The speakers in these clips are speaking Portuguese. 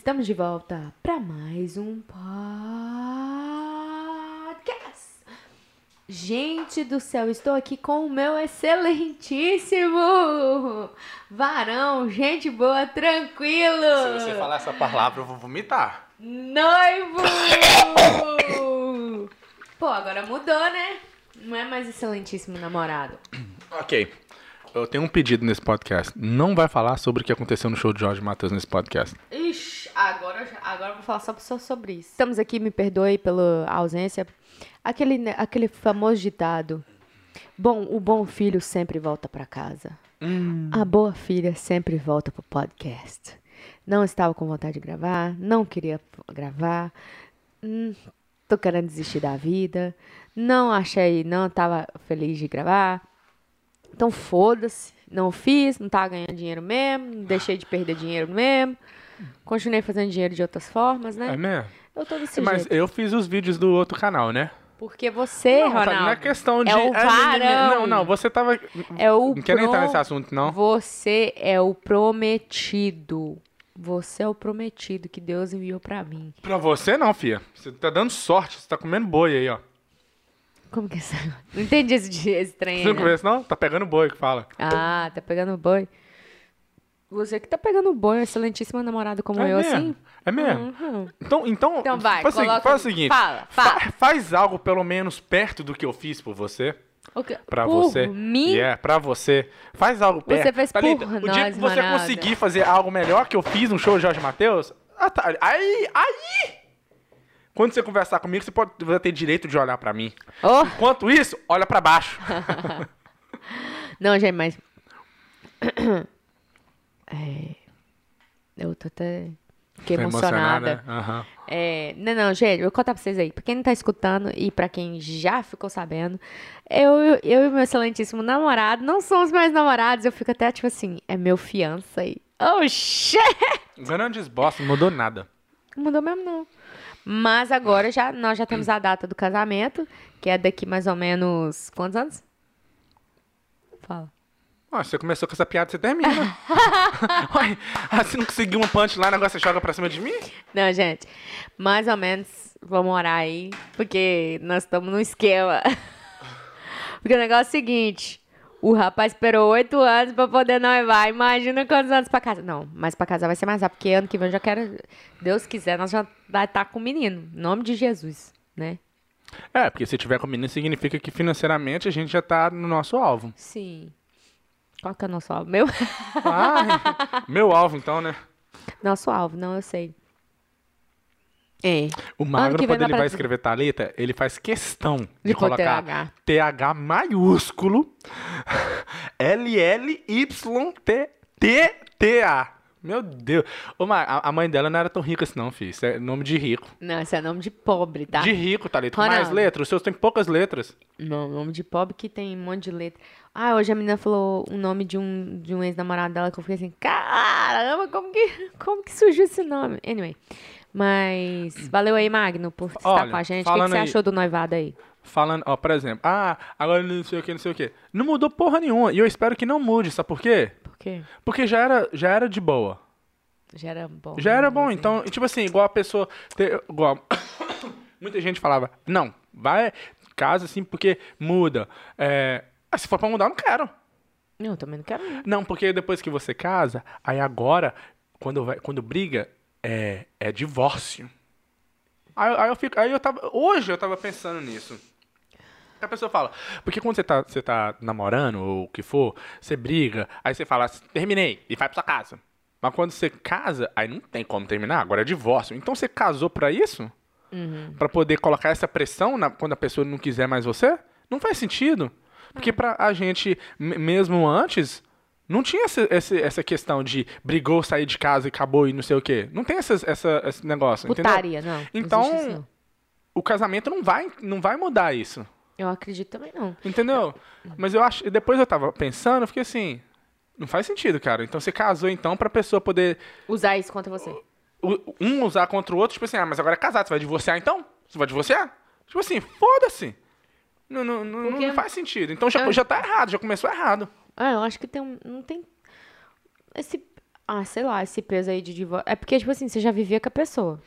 Estamos de volta para mais um podcast. Gente do céu, estou aqui com o meu excelentíssimo varão, gente boa, tranquilo. Se você falar essa palavra, eu vou vomitar. Noivo! Pô, agora mudou, né? Não é mais excelentíssimo namorado. Ok. Eu tenho um pedido nesse podcast. Não vai falar sobre o que aconteceu no show de Jorge Matheus nesse podcast. Ixi, agora, agora eu vou falar só só sobre isso. Estamos aqui, me perdoe pela ausência. Aquele, aquele famoso ditado. Bom, o bom filho sempre volta para casa. A boa filha sempre volta pro podcast. Não estava com vontade de gravar, não queria gravar. Hum, tô querendo desistir da vida. Não achei, não estava feliz de gravar. Então foda-se, não fiz, não tava ganhando dinheiro mesmo, deixei de perder dinheiro mesmo. Continuei fazendo dinheiro de outras formas, né? É mesmo? Eu tô desse Mas jeito. eu fiz os vídeos do outro canal, né? Porque você, não, tá- Ronaldo, não é questão de. é o Ah, varão. Não, não, você tava. é o Não quero pro- entrar nesse assunto, não. Você é o prometido. Você é o prometido que Deus enviou pra mim. Pra você não, fia. Você tá dando sorte, você tá comendo boi aí, ó. Como que é isso? Não entendi esse, esse trem. Você aí, não não. conhece, não? Tá pegando boi que fala. Ah, tá pegando boi. Você que tá pegando boi, uma excelentíssima namorada como é eu, mesmo? assim? É mesmo? Uhum. Então, então, Então vai, faz, o segui- coloca- faz o seguinte. fala, fa- fala. faz algo pelo menos perto do que eu fiz por você. O quê? Pra Por você. mim? É, pra você. Faz algo perto. Você fez por Thalita, O dia nós, que você Ronaldo. conseguir fazer algo melhor que eu fiz no show de Jorge Matheus, ah, tá, aí, aí... Quando você conversar comigo, você pode vai ter direito de olhar pra mim. Oh, Enquanto isso, olha pra baixo. não, gente, mas... É... Eu tô até... Fiquei Tá emocionada. Aham. É, não, não, gente, eu vou contar pra vocês aí. Pra quem não tá escutando e pra quem já ficou sabendo, eu, eu e meu excelentíssimo namorado não somos mais namorados. Eu fico até tipo assim, é meu fiança aí. Oh, shit! Grandes bosta, não mudou nada. Não mudou mesmo, não. Mas agora já, nós já temos a data do casamento, que é daqui mais ou menos. Quantos anos? Fala. Ah, você começou com essa piada, você termina. Ué, ah, você não conseguiu um punch lá, agora você joga pra cima de mim? Não, gente. Mais ou menos vamos orar aí, porque nós estamos no esquema. Porque o negócio é o seguinte: o rapaz esperou oito anos pra poder noivar. Imagina quantos anos pra casa. Não, mas pra casar vai ser mais rápido, porque ano que vem eu já quero. Deus quiser, nós já vai estar com o menino. Em nome de Jesus, né? É, porque se tiver com menino, significa que financeiramente a gente já tá no nosso alvo. Sim. Qual que é o nosso alvo? Meu? Ah, meu alvo então, né? Nosso alvo, não, eu sei. É. O vem quando ele pra- vai escrever Thalita, ele faz questão de, De colocar TH. TH maiúsculo LLYTTA. Meu Deus. Ô, Mag, a mãe dela não era tão rica assim não, filho. Isso é nome de rico. Não, esse é nome de pobre, tá? De rico, Thalita. Com mais letras. Os seus têm poucas letras. Não, nome de pobre que tem um monte de letra. Ah, hoje a menina falou o nome de um, de um ex-namorado dela que eu fiquei assim, caramba, como que, como que surgiu esse nome? Anyway, mas valeu aí, Magno, por estar Olha, com a gente. O que, que você aí- achou do noivado aí? Falando, ó, por exemplo, ah, agora não sei o que, não sei o que. Não mudou porra nenhuma. E eu espero que não mude, sabe por quê? Por quê? Porque já era, já era de boa. Já era bom. Já era né, bom, assim. então, tipo assim, igual a pessoa. ter- igual, muita gente falava, não, vai, casa assim, porque muda. É, ah, se for pra mudar, eu não quero. Eu também não quero. não. Não, porque depois que você casa, aí agora, quando, vai, quando briga, é, é divórcio. Aí, aí eu fico. Aí eu tava. Hoje eu tava pensando nisso. A pessoa fala, porque quando você tá, você tá namorando, ou o que for, você briga, aí você fala, terminei, e vai pra sua casa. Mas quando você casa, aí não tem como terminar, agora é divórcio. Então você casou pra isso? Pra poder colocar essa pressão na- quando a pessoa não quiser mais você? Não faz sentido. Porque pra a gente, me- mesmo antes, não tinha essa, essa, questão de brigou, sair de casa e acabou e não sei o quê. Não tem essas, essa, esse negócio, entendeu? Putaria, não. não Então, o casamento não vai, não vai mudar isso. Eu acredito também não. Entendeu? Mas eu acho. Depois eu tava pensando, eu fiquei assim. Não faz sentido, cara. Então você casou então pra pessoa poder. Usar isso contra você. Um usar contra o outro, tipo assim, ah, mas agora é casado, você vai divorciar então? Você vai divorciar? Tipo assim, foda-se. Não, não, não, não faz sentido. Então já, Eu- já tá errado, já começou errado. Ah, eu acho que tem um. Não tem. Esse. Ah, sei lá, esse peso aí de divórcio. É porque, tipo assim, você já vivia com a pessoa.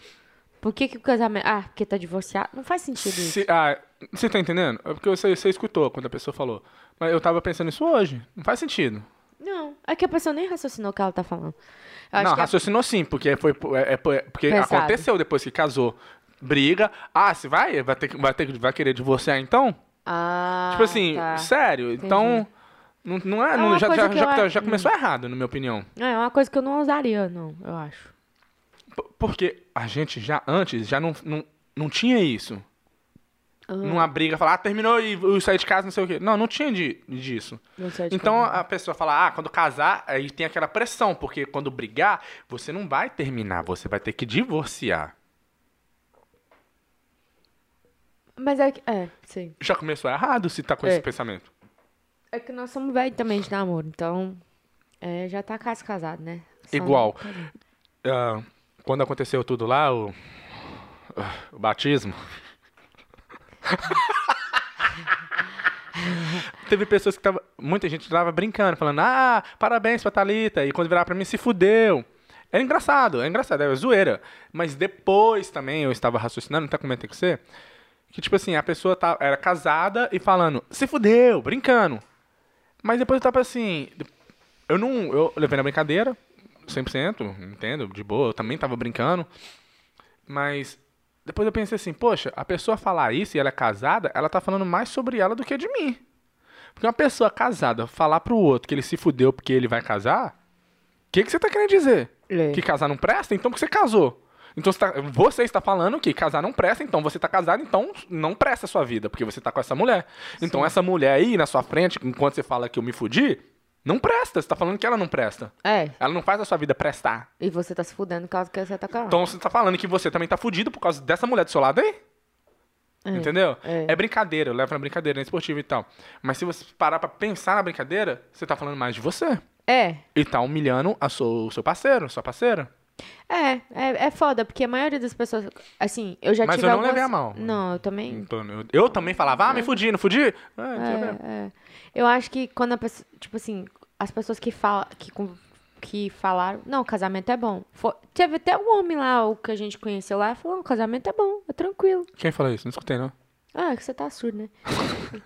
Por que, que o casamento. Ah, porque tá divorciado? Não faz sentido isso. Se- ah, você tá entendendo? É porque você, você escutou quando a pessoa falou. Mas eu tava pensando nisso hoje. Não faz sentido. Não, é que a pessoa nem raciocinou o que ela tá falando. Eu não, a- raciocinou sim, porque foi é, é- porque Pesado. aconteceu depois que casou. Briga. Ah, se vai, vai ter vai ter vai querer divorciar então? Ah, tipo assim, tá. sério. Então não, não é, É não- já, já, já, eu já, começou errado, na minha opinião. É uma coisa que eu não usaria, não, eu acho. P- Porque a gente já antes já não, não, não tinha isso. Ah. Numa briga, falar, ah, terminou e eu saí de casa, não sei o quê. Não, não tinha de, disso. Então a pessoa fala, ah, quando casar, aí tem aquela pressão, porque quando brigar, você não vai terminar, você vai ter que divorciar. Mas é que. É, sim. Já começou errado se tá com É. esse pensamento. É que nós somos velhos também de namoro, então. É, já tá quase casado, né? Só Igual. Ah, quando aconteceu tudo lá, o, o batismo. Teve pessoas que tava. Muita gente tava brincando, falando, ah, parabéns pra Thalita. E quando virar pra mim, se fudeu. Era engraçado, é engraçado, é zoeira. Mas depois também eu estava raciocinando, até comentei com você, que tipo assim, a pessoa tá, era casada e falando, se fudeu, brincando. Mas depois eu tava assim, eu não. Eu levei na brincadeira, 100%, entendo, de boa, eu também tava brincando. Mas depois eu pensei assim, poxa, a pessoa falar isso e ela é casada, ela tá falando mais sobre ela do que de mim. Porque uma pessoa casada falar pro outro que ele se fudeu porque ele vai casar, o que, que você tá querendo dizer? É. Que casar não presta? Então que você casou? Então você, tá- você está falando que casar não presta, então você tá casado, então não presta a sua vida, porque você tá com essa mulher. Então essa mulher aí na sua frente, enquanto você fala que eu me fudi, não presta. Você tá falando que ela não presta. É, Ela não faz a sua vida prestar. e você tá se fudendo por causa que você tá com ela. Então você tá falando que você também tá fudido por causa dessa mulher do seu lado aí? É, Entendeu? é. É. brincadeira, eu levo na brincadeira, é esportivo e tal. Mas se você parar pra pensar na brincadeira, você tá falando mais de você. É, E tá humilhando a sua, o seu parceiro, sua parceira. É, é, é foda, porque a maioria das pessoas, assim, eu já Mas tive eu não algumas... levei a mal. Não, eu também... Eu, eu também falava, ah, me fudi, não fudi? É, ver. É, é. Eu acho que quando a pessoa, tipo assim, as pessoas que falam, que, que falaram, não, casamento é bom. Teve até um homem lá, o que a gente conheceu lá, falou, o casamento é bom, é tranquilo. Quem falou isso? Não escutei, não. Ah, é que você tá surdo, né?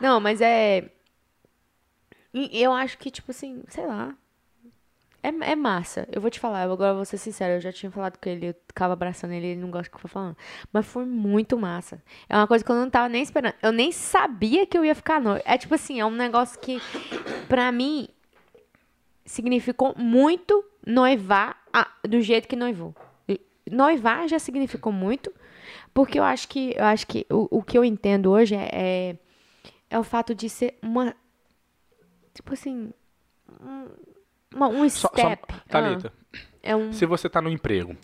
não, mas é... Eu acho que, tipo assim, sei lá... É, é massa. Eu vou te falar, eu agora vou ser sincera, eu já tinha falado com ele, eu ficava abraçando ele, ele não gosta do que eu tô falando. Mas foi muito massa. É uma coisa que eu não tava nem esperando. Eu nem sabia que eu ia ficar noiva. É tipo assim, é um negócio que, pra mim, significou muito noivar a- do jeito que noivou. Noivar já significou muito, porque eu acho que, eu acho que o, o que eu entendo hoje é, é, é o fato de ser uma. Tipo assim. Um, uma- um Só, só, step. Thalita, Ah, é um. se você tá no emprego,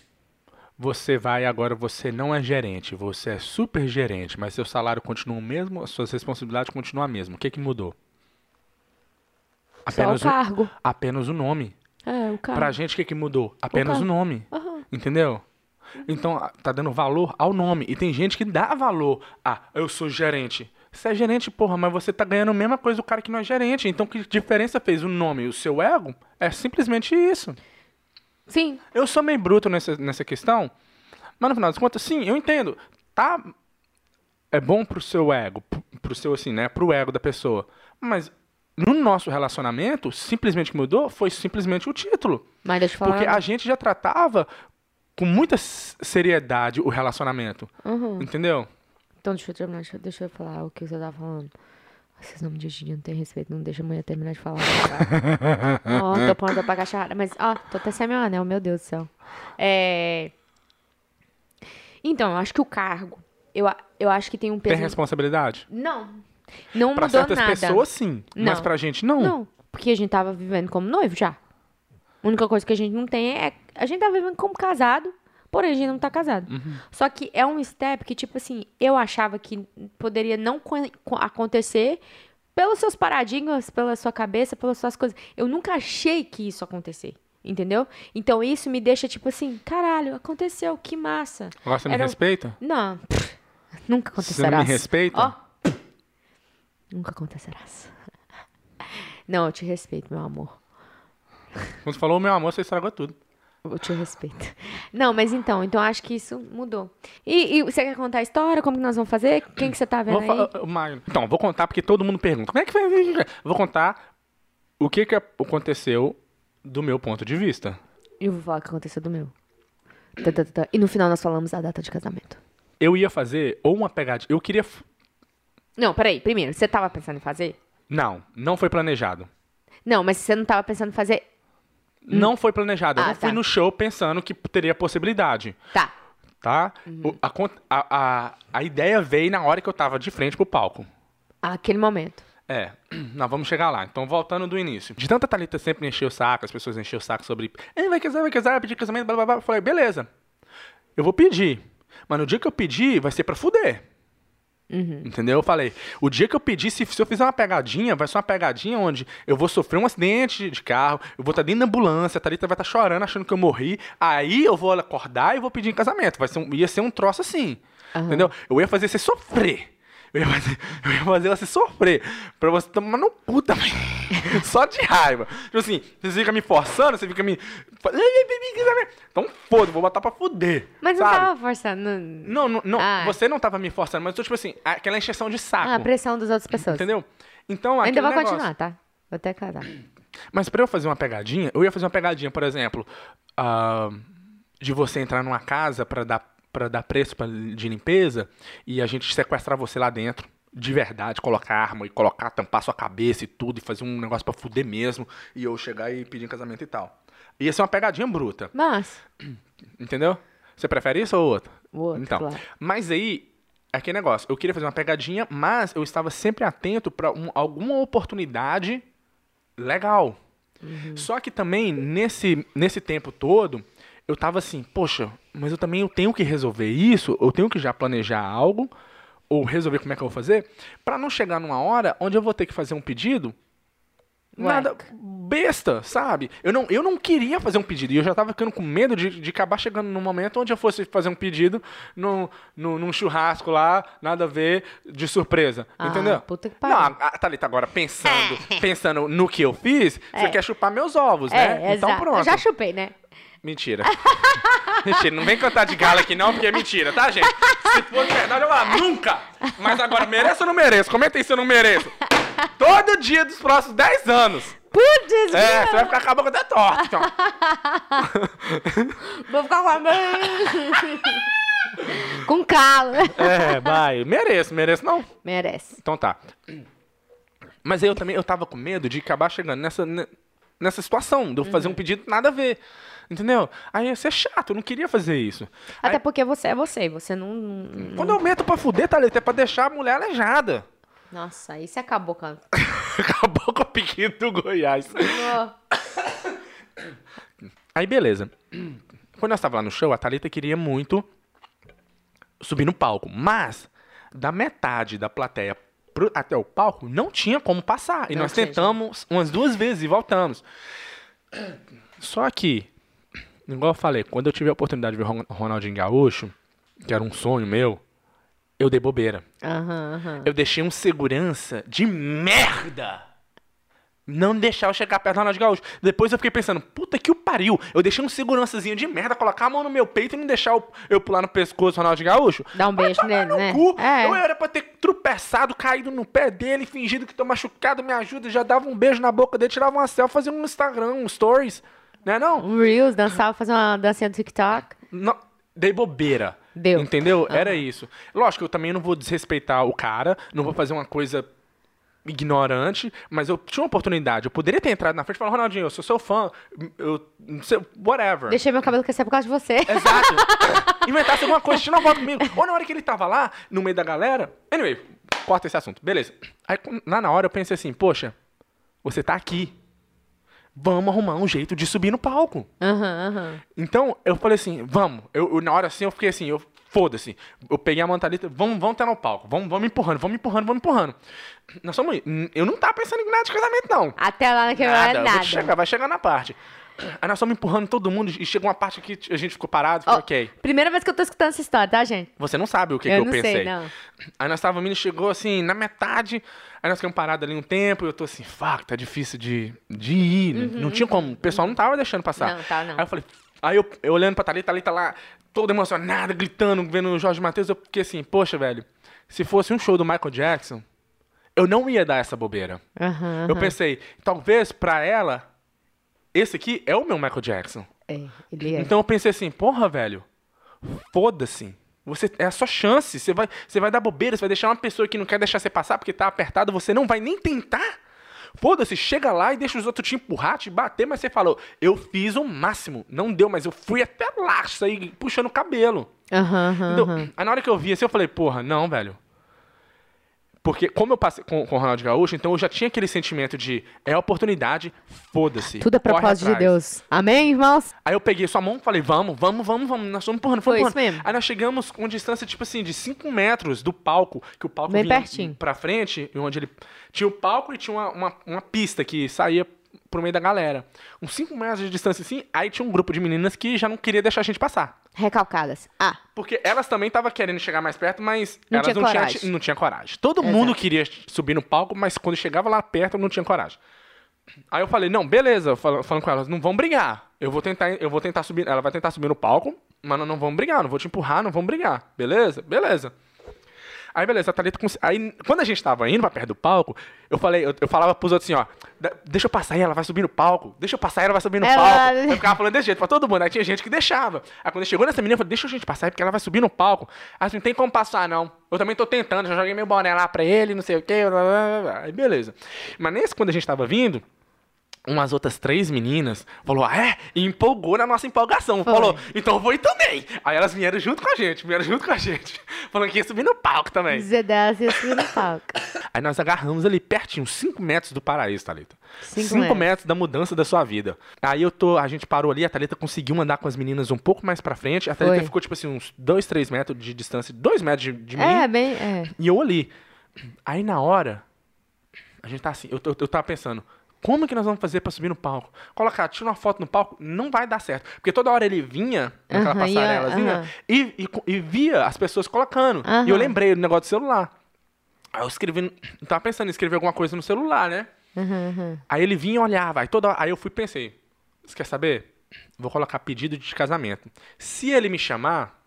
você vai agora, você não é gerente, você é super gerente, mas seu salário continua o mesmo, as suas responsabilidades continuam a mesma. O que que mudou? Só o Apenas o, cargo. apenas o nome. É, o cargo. Pra gente, o que que mudou? Apenas o, cargo. nome. Aham. Entendeu? Então, a- tá dando valor ao nome. E tem gente que dá valor. Ah, eu sou gerente. Você é gerente, porra, mas você tá ganhando a mesma coisa do cara que não é gerente. Então, que diferença fez o nome e o seu ego? É simplesmente isso. Sim, Eu sou meio bruto nessa, nessa questão, mas no final das contas, sim, eu entendo. Tá. É bom pro seu ego, pro, seu, assim, né? Pro ego da pessoa. Mas no nosso relacionamento, simplesmente que mudou foi simplesmente o título. mas deixa eu falar. Porque a gente já tratava com muita seriedade o relacionamento. Uhum. Entendeu? Então, deixa eu terminar, deixa, deixa eu falar o que você tava falando. Vocês não me dizem, não tem respeito, não deixa a mulher terminar de falar. Tá? Ó, tô pronta pra cachorrada. Mas, ó, tô até sem meu anel, meu Deus do céu. É... Então, eu acho que o cargo, eu, eu acho que tem um Tem peso... responsabilidade? Não, não Pra mudou certas nada. pessoas, sim. Mas Não. pra gente, não. Não, porque a gente tava vivendo como noivo já. A única coisa que a gente não tem é. A gente tá vivendo como casado, porém a gente não tá casado. Uhum. Só que é um step que, tipo assim, eu achava que poderia não co- co- acontecer pelos seus paradigmas, pela sua cabeça, pelas suas coisas. Eu nunca achei que isso acontecer. Entendeu? Então isso me deixa tipo assim, caralho, aconteceu, que massa. Agora você me Era um- respeita? Não, pff, nunca Você acontecerá. não me respeita? Ó, nunca acontecerás. Não, eu te respeito, meu amor. Quando você falou meu amor, você estragou tudo. Eu te respeito. Não, mas então, então acho que isso mudou. E, e você quer contar a história? Como que nós vamos fazer? Quem que você tá vendo Vou aí? Magno. Então, vou contar porque todo mundo pergunta. Como é que foi? Vou contar o que, que aconteceu do meu ponto de vista. Eu vou falar o que aconteceu do meu. Tá, tá, tá. E no final nós falamos a data de casamento. Eu ia fazer ou uma pegadinha. Eu queria. Não, peraí. Primeiro, você tava pensando em fazer? Não, não foi planejado. Não, mas você não tava pensando em fazer. Não foi planejado. Eu Ah, não fui tá. no show pensando que teria possibilidade. Tá. Tá? Uhum. A, a, a, a ideia veio na hora que eu tava de frente pro palco. Aquele momento. É, nós vamos chegar lá. Então, voltando do início. De tanta Thalita sempre encher o saco, as pessoas encher o saco sobre. "Eh, vai casar, vai casar, vai pedir casamento, blá blá blá. Eu falei, beleza. Eu vou pedir. Mas no dia que eu pedir, vai ser pra fuder. Entendeu? Eu falei, o dia que eu pedir, se, se eu fizer uma pegadinha, vai ser uma pegadinha onde eu vou sofrer um acidente de- carro, eu vou estar dentro da ambulância, a Thalita vai estar chorando, achando que eu morri. Aí eu vou acordar e vou pedir em casamento. Vai ser um- ia ser um troço assim. Entendeu? Eu ia fazer você sofrer. Eu ia, fazer, eu ia fazer você sofrer. Pra você tomar no cu também. Só de raiva. Tipo assim, você fica me forçando, você fica me. Então foda, vou botar pra fuder. Mas não sabe? tava forçando. Não, não, não, Ah. você não tava me forçando, mas eu tô, tipo assim, aquela encheção de saco. Ah, a pressão das outras pessoas. Entendeu? Então, Ainda vou negócio. continuar, tá? Vou até casar. Mas pra eu fazer uma pegadinha, eu ia fazer uma pegadinha, por exemplo, ah, de você entrar numa casa pra dar, pra dar preço pra, de limpeza e a gente sequestrar você lá dentro. De verdade, colocar arma e colocar, tampar sua cabeça e tudo, e fazer um negócio pra fuder mesmo, e eu chegar e pedir em casamento e tal. Ia ser uma pegadinha bruta, Mas. entendeu? Você prefere isso ou outro? O outro, então, claro. mas aí, é aquele negócio, eu queria fazer uma pegadinha, mas eu estava sempre atento pra um- alguma oportunidade legal. Uhum. Só que também, nesse, nesse tempo todo, eu tava assim, poxa, mas eu também eu tenho que resolver isso, eu tenho que já planejar algo, ou resolver como é que eu vou fazer, pra não chegar numa hora onde eu vou ter que fazer um pedido nada besta, sabe? Eu não, eu não queria fazer um pedido e eu já tava ficando com medo de, de acabar chegando num momento onde eu fosse fazer um pedido no, no, num churrasco lá, nada a ver, de surpresa. Ah, entendeu? puta que Não, pariu. a, a Thalita agora pensando, pensando no que eu fiz, você quer chupar meus ovos, né? É, então exato. pronto. Eu já chupei, né? Mentira. mentira, não vem cantar de gala aqui não, porque é mentira, tá, gente? Se for de verdade, eu lá, nunca! Mas agora, mereço ou não mereço? Comenta aí se eu não mereço. Todo dia dos próximos 10 anos. Putz, É, você vai ficar com a boca até torta. Então. vou ficar com a Com calo. É, vai. Mereço, mereço não. Merece. Então tá. Mas eu também, eu tava com medo de acabar chegando nessa, ne- nessa situação, de eu fazer um pedido nada a ver. Entendeu? Aí ia ser chato, eu não queria fazer isso. Até porque você é você, você não. não- Quando eu meto pra fuder, Thalita, é pra deixar a mulher aleijada. Nossa, aí você acabou com a. Acabou com o piquinho do Goiás. Aí, beleza. Quando nós tava lá no show, a Thalita queria muito subir no palco. Mas, da metade da plateia pro- até o palco, não tinha como passar. E Não nós tentamos umas duas vezes e voltamos. Só que, igual eu falei, quando eu tive a oportunidade de ver Ronaldinho Gaúcho, que era um sonho meu, eu dei bobeira. Aham, aham. Eu deixei um segurança de merda. Não deixar eu chegar perto do Ronaldinho Gaúcho. Depois eu fiquei pensando, puta que o pariu. Eu deixei um segurançazinho de merda, colocar a mão no meu peito e não deixar eu, eu pular no pescoço do Ronaldinho Gaúcho. Dá um Vai beijo nele, no né? cu. É. Eu era pra ter tropeçado, caído no pé dele, fingido que tô machucado, me ajuda, já dava um beijo na boca dele, tirava uma selfie, fazia um Instagram, um stories. Né não? Um Reels, dançar, fazer uma dancinha do TikTok. Não, dei bobeira. Deu. Entendeu? Era isso. Lógico, eu também não vou desrespeitar o cara, não vou fazer uma coisa ignorante, mas eu tinha uma oportunidade. Eu poderia ter entrado na frente e falar, Ronaldinho, eu sou seu fã, eu não sei, whatever. Deixei meu cabelo crescer por causa de você. Exato. Inventasse alguma coisa, tira uma foto comigo. Ou na hora que ele tava lá, no meio da galera. Anyway, corta esse assunto. Beleza. Aí lá na hora eu pensei assim, poxa, você tá aqui. Vamos arrumar um jeito de subir no palco. Aham, aham. Então, eu falei assim, vamos. Eu, eu- na hora assim, eu fiquei assim, eu foda-se. Eu peguei a Montalita, vamos, vamos estar no palco. Vamos, vamos empurrando, vamos empurrando, vamos empurrando. Nós somos. Eu não tava pensando em nada de casamento, não. Até lá naquele Nada, nada. chegar, vai chegar na parte. Aí nós estamos empurrando todo mundo e chegou uma parte que a gente ficou parado, ficou Ó, ok. Primeira vez que eu tô escutando essa história, tá, gente? Você não sabe o que, eu que eu não pensei. sei, não. Aí nós estávamos vindo, chegou assim, na metade, aí nós ficamos parados ali um tempo, e eu tô assim, fuck, tá difícil de, de ir, né? não tinha como, o pessoal não tava deixando passar. Uhum, Não, tá, não. Aí eu falei, aí eu, eu olhando pra Thalita, Thalita lá, toda emocionada, gritando, vendo o Jorge Matheus, eu fiquei assim, poxa, velho, se fosse um show do Michael Jackson, eu não ia dar essa bobeira. Aham. Eu pensei, talvez pra ela, esse aqui é o meu Michael Jackson. É, ele é. Então eu pensei assim, porra, velho, foda-se. Você, é a sua chance. Você vai, você vai dar bobeira, você vai deixar uma pessoa que não quer deixar você passar porque tá apertado, você não vai nem tentar. Foda-se, chega lá e deixa os outros te empurrar, te bater, mas você falou, eu fiz o máximo. Não deu, mas eu fui até lá, saí puxando o cabelo. Aham, aham, Entendeu? aham. Aí na hora que eu vi assim, eu falei, porra, não, velho. Porque como eu passei com, com o Ronaldo Gaúcho, então eu já tinha aquele sentimento de é oportunidade, foda-se. Tudo é propósito de. Deus. Amém, irmãos? Aí eu peguei sua mão e falei, vamos, vamos, vamos, vamos. Nós estamos empurrando, Foi empurrando. mesmo. Aí nós chegamos com distância, tipo assim, de 5 metros do palco, que o palco Bem vinha pertinho. pra frente, e onde ele... Tinha o palco e tinha uma, uma, uma pista que saía pro meio da galera. Uns 5 metros de distância assim, aí tinha um grupo de meninas que já não queria deixar a gente passar. Recalcadas. Ah, Porque elas também estavam querendo chegar mais perto, mas Não elas tinha não, coragem. tinham, não tinha coragem. Todo Exato. mundo queria subir no palco, mas quando chegava lá perto, não tinha coragem. Aí eu falei, não, beleza, fal- falando com elas, não vão brigar. Eu vou tentar, eu vou tentar subir, ela vai tentar subir no palco, mas não, não vamos brigar, não vou te empurrar, não vamos brigar. Beleza? Beleza. Aí, beleza, a Thalita... cons- Aí, quando a gente tava indo pra perto do palco, eu falei, eu, eu falava pros outros assim, ó, "Da- deixa eu passar aí, ela vai subir no palco. Deixa eu passar ela vai subir no Ela- palco. Eu ficava falando desse jeito pra todo mundo. Aí tinha gente que deixava. Aí quando chegou nessa menina, eu falei, deixa a gente passar aí, porque ela vai subir no palco. Aí assim, não tem como passar, não. Eu também tô tentando, já joguei meu boné lá pra ele, não sei o quê. blá, blá, blá. Aí beleza. Mas nesse, quando a gente tava vindo, umas outras três meninas falou, ah, é? E empolgou na nossa empolgação. Foi. Falou, então eu vou ir também. Aí elas vieram junto com a gente, vieram junto com a gente. Falando que ia subir no palco também. Zé das e assim no palco. Aí nós agarramos ali pertinho, 5 metros do paraíso, Thalita. Cinco 5 metros. metros da mudança da sua vida. Aí eu tô, a gente parou ali, a Thalita conseguiu andar com as meninas um pouco mais pra frente. A Thalita Foi. ficou, tipo assim, uns 2, 3 metros de distância, 2 metros de, de mim. É, bem. É. E eu ali. Aí na hora, a gente tá assim, eu, eu, eu tava pensando, como que nós vamos fazer pra subir no palco? Colocar, tira uma foto no palco, não vai dar certo. Porque toda hora ele vinha naquela ia- passarelazinha e, e, e via as pessoas colocando. E eu lembrei do negócio do celular. Aí eu escrevi, eu tava pensando em escrever alguma coisa no celular, né? Uhum, uhum. Aí ele vinha e olhava, aí toda aí eu fui e pensei, você quer saber? Vou colocar pedido de casamento. Se ele me chamar,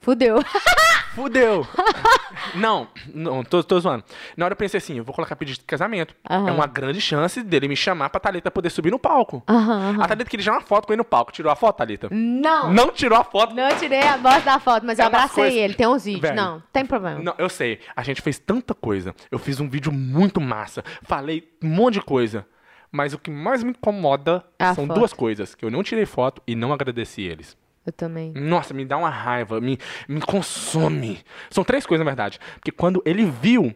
Fudeu. Fudeu! não, não, tô, tô zoando. Na hora eu pensei assim, eu vou colocar pedido de casamento. Aham. É uma grande chance dele me chamar pra Thalita poder subir no palco. Aham, aham. A Thalita queria tirar uma foto com ele no palco. Tirou a foto, Thalita? Não. Não tirou a foto. Não tirei a voz da foto, mas eu É umas abracei coisas- ele. Tem uns vídeos. Velho. Não, tem problema. Não, eu sei. A gente fez tanta coisa. Eu fiz um vídeo muito massa. Falei um monte de coisa. Mas o que mais me incomoda A são foto. duas coisas. Que eu não tirei foto e não agradeci eles. Eu também. Nossa, me dá uma raiva, me, me consome. São três coisas, na verdade. Porque quando ele viu,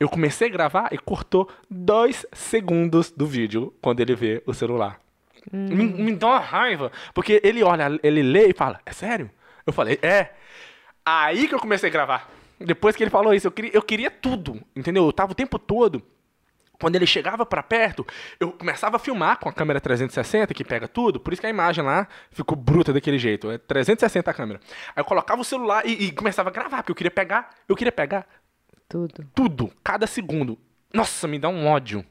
eu comecei a gravar e cortou dois segundos do vídeo quando ele vê o celular. Me, me dá uma raiva. Porque ele olha, ele lê e fala, é sério? Eu falei, é. Aí que eu comecei a gravar. Depois que ele falou isso, eu queria, eu queria tudo, entendeu? Eu tava o tempo todo quando ele chegava pra perto, eu começava a filmar com a câmera 360, que pega tudo, por isso que a imagem lá ficou bruta daquele jeito. É 360 a câmera. Aí eu colocava o celular e, e começava a gravar, porque eu queria pegar, eu queria pegar Tudo. tudo, cada segundo. Nossa, me dá um ódio.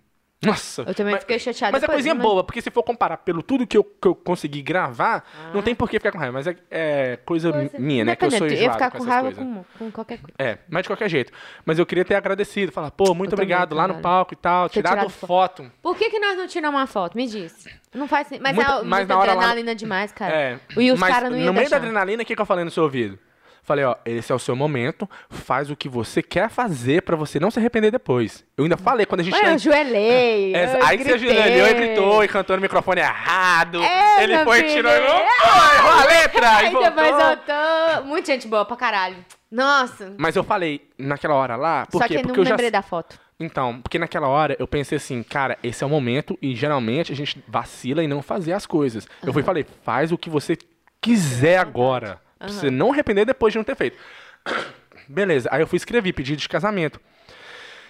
Nossa. Eu também mas, fiquei chateada. Mas é coisinha mas- boa, porque se for comparar pelo tudo que eu, que eu consegui gravar, não tem por que ficar com raiva. Mas é, é coisa, Coisa- minha, né? Que eu sou Independente, eu ia enjoado ficar com com raiva com, com qualquer coisa. É, mas de qualquer jeito. Mas eu queria ter agradecido, falar, pô, muito Eu obrigado lá no palco e tal, Ter tirado tirado foto. Por que, que nós não tiramos uma foto? Me diz. Não faz sentido. Mas Muita- é mas muita na hora lá- adrenalina demais, cara. É. E os caras não iam no meio deixar. da adrenalina, o que, que eu falei no seu ouvido? Falei, ó, esse é o seu momento, faz o que você quer fazer pra você não se arrepender depois. Eu ainda falei quando a gente Ué, tá eu em-. É, eu aí que você gritei. ajoelhou e gritou e cantou no microfone errado. É, ele foi e tirou e não foi, errou a letra. Aí e voltou. depois eu tô... Muita gente boa pra caralho. Nossa. Mas eu falei naquela hora lá, por Só quê? que Porque não eu já lembrei da foto. Então, porque naquela hora eu pensei assim, cara, esse é o momento e geralmente a gente vacila em não fazer as coisas. Eu fui e falei, faz o que você quiser agora. Pra você não arrepender depois de não ter feito. Beleza, aí eu fui escrever pedido de casamento.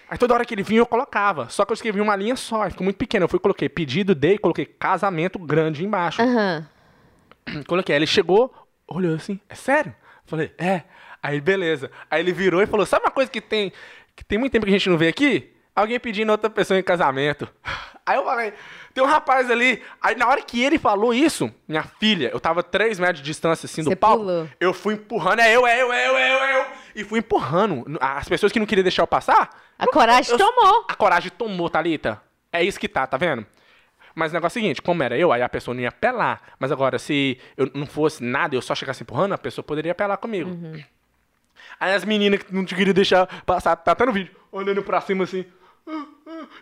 Aí toda hora que ele vinha eu colocava. Só que eu escrevi uma linha só, ficou muito pequeno. Eu fui coloquei pedido de e coloquei casamento grande embaixo. Aham. Coloquei. Aí ele chegou, olhou assim, é sério? Falei, é. Aí beleza. Aí ele virou e falou: sabe uma coisa que tem que tem muito tempo que a gente não vê aqui? Alguém pedindo outra pessoa em casamento. Aí eu falei, tem um rapaz ali. Aí na hora que ele falou isso, minha filha, eu tava três metros de distância assim do Você palco. pulou. Eu fui empurrando, é eu, é eu, é eu, é eu, é eu. E fui empurrando. As pessoas que não queriam deixar eu passar. A coragem eu- tomou. A coragem tomou, Thalita. É isso que tá, tá vendo? Mas o negócio é o seguinte, como era eu, aí a pessoa não ia apelar. Mas agora, se eu não fosse nada, eu só chegasse empurrando, a pessoa poderia apelar comigo. Uhum. Aí as meninas que não te queriam deixar passar, tá até no vídeo, olhando pra cima assim.